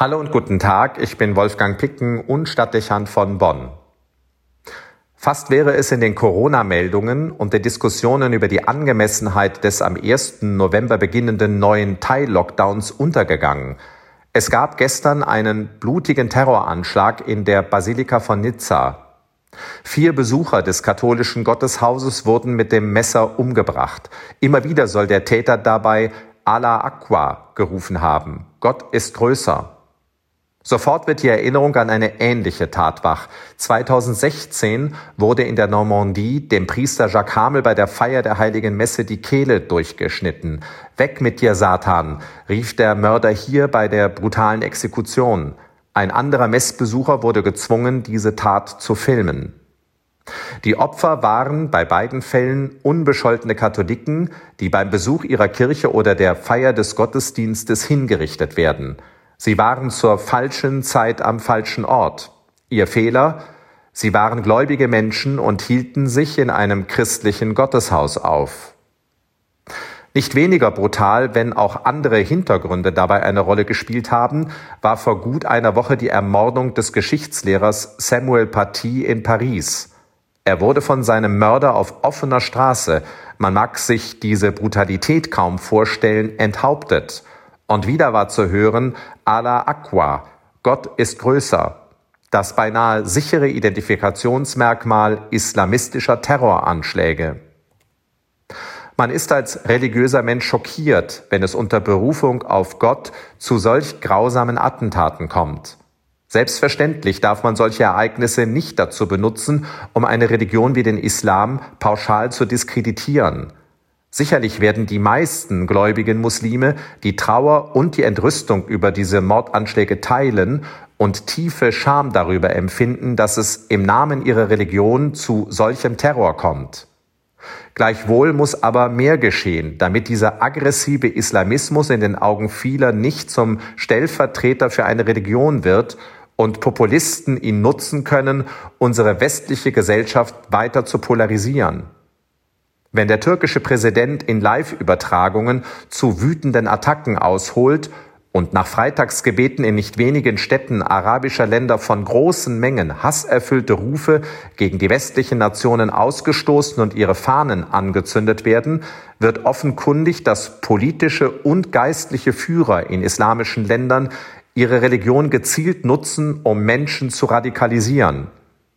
Hallo und guten Tag, ich bin Wolfgang Picken und Stadtdechant von Bonn. Fast wäre es in den Corona-Meldungen und den Diskussionen über die Angemessenheit des am 1. November beginnenden neuen Teil-Lockdowns untergegangen. Es gab gestern einen blutigen Terroranschlag in der Basilika von Nizza. Vier Besucher des katholischen Gotteshauses wurden mit dem Messer umgebracht. Immer wieder soll der Täter dabei Allah Aqua gerufen haben. Gott ist größer. Sofort wird die Erinnerung an eine ähnliche Tat wach. 2016 wurde in der Normandie dem Priester Jacques Hamel bei der Feier der Heiligen Messe die Kehle durchgeschnitten. Weg mit dir, Satan, rief der Mörder hier bei der brutalen Exekution. Ein anderer Messbesucher wurde gezwungen, diese Tat zu filmen. Die Opfer waren bei beiden Fällen unbescholtene Katholiken, die beim Besuch ihrer Kirche oder der Feier des Gottesdienstes hingerichtet werden. Sie waren zur falschen Zeit am falschen Ort. Ihr Fehler? Sie waren gläubige Menschen und hielten sich in einem christlichen Gotteshaus auf. Nicht weniger brutal, wenn auch andere Hintergründe dabei eine Rolle gespielt haben, war vor gut einer Woche die Ermordung des Geschichtslehrers Samuel Paty in Paris. Er wurde von seinem Mörder auf offener Straße, man mag sich diese Brutalität kaum vorstellen, enthauptet – und wieder war zu hören, Allah Aqua, Gott ist größer, das beinahe sichere Identifikationsmerkmal islamistischer Terroranschläge. Man ist als religiöser Mensch schockiert, wenn es unter Berufung auf Gott zu solch grausamen Attentaten kommt. Selbstverständlich darf man solche Ereignisse nicht dazu benutzen, um eine Religion wie den Islam pauschal zu diskreditieren. Sicherlich werden die meisten gläubigen Muslime die Trauer und die Entrüstung über diese Mordanschläge teilen und tiefe Scham darüber empfinden, dass es im Namen ihrer Religion zu solchem Terror kommt. Gleichwohl muss aber mehr geschehen, damit dieser aggressive Islamismus in den Augen vieler nicht zum Stellvertreter für eine Religion wird und Populisten ihn nutzen können, unsere westliche Gesellschaft weiter zu polarisieren. Wenn der türkische Präsident in Live-Übertragungen zu wütenden Attacken ausholt und nach Freitagsgebeten in nicht wenigen Städten arabischer Länder von großen Mengen hasserfüllte Rufe gegen die westlichen Nationen ausgestoßen und ihre Fahnen angezündet werden, wird offenkundig, dass politische und geistliche Führer in islamischen Ländern ihre Religion gezielt nutzen, um Menschen zu radikalisieren.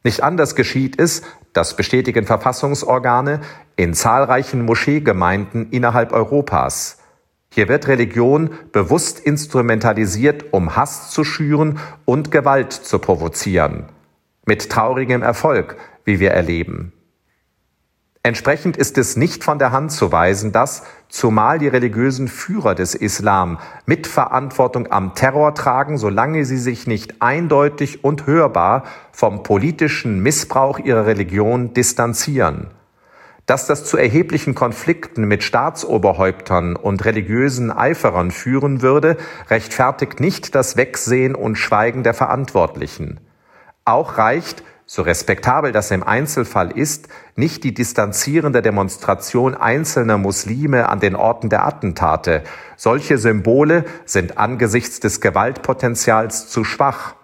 Nicht anders geschieht es, das bestätigen Verfassungsorgane, in zahlreichen Moscheegemeinden innerhalb Europas. Hier wird Religion bewusst instrumentalisiert, um Hass zu schüren und Gewalt zu provozieren. Mit traurigem Erfolg, wie wir erleben. Entsprechend ist es nicht von der Hand zu weisen, dass, zumal die religiösen Führer des Islam Mitverantwortung am Terror tragen, solange sie sich nicht eindeutig und hörbar vom politischen Missbrauch ihrer Religion distanzieren. Dass das zu erheblichen Konflikten mit Staatsoberhäuptern und religiösen Eiferern führen würde, rechtfertigt nicht das Wegsehen und Schweigen der Verantwortlichen. Auch reicht, so respektabel das im Einzelfall ist, nicht die distanzierende Demonstration einzelner Muslime an den Orten der Attentate. Solche Symbole sind angesichts des Gewaltpotenzials zu schwach.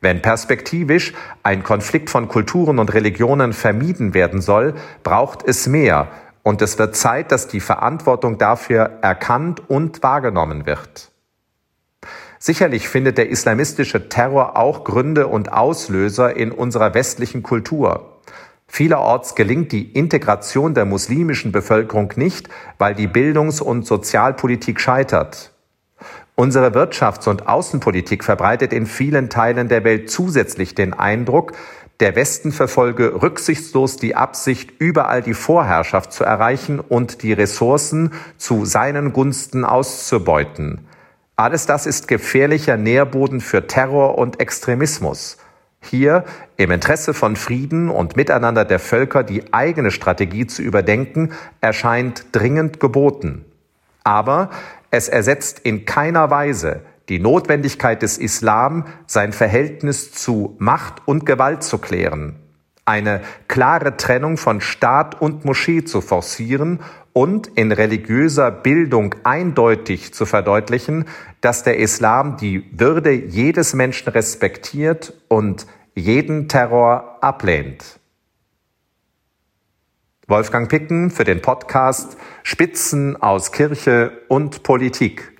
Wenn perspektivisch ein Konflikt von Kulturen und Religionen vermieden werden soll, braucht es mehr, und es wird Zeit, dass die Verantwortung dafür erkannt und wahrgenommen wird. Sicherlich findet der islamistische Terror auch Gründe und Auslöser in unserer westlichen Kultur. Vielerorts gelingt die Integration der muslimischen Bevölkerung nicht, weil die Bildungs- und Sozialpolitik scheitert. Unsere Wirtschafts- und Außenpolitik verbreitet in vielen Teilen der Welt zusätzlich den Eindruck, der Westen verfolge rücksichtslos die Absicht, überall die Vorherrschaft zu erreichen und die Ressourcen zu seinen Gunsten auszubeuten. Alles das ist gefährlicher Nährboden für Terror und Extremismus. Hier im Interesse von Frieden und Miteinander der Völker die eigene Strategie zu überdenken, erscheint dringend geboten. Aber es ersetzt in keiner Weise die Notwendigkeit des Islam, sein Verhältnis zu Macht und Gewalt zu klären. Eine klare Trennung von Staat und Moschee zu forcieren und in religiöser Bildung eindeutig zu verdeutlichen, dass der Islam die Würde jedes Menschen respektiert und jeden Terror ablehnt. Wolfgang Picken für den Podcast Spitzen aus Kirche und Politik.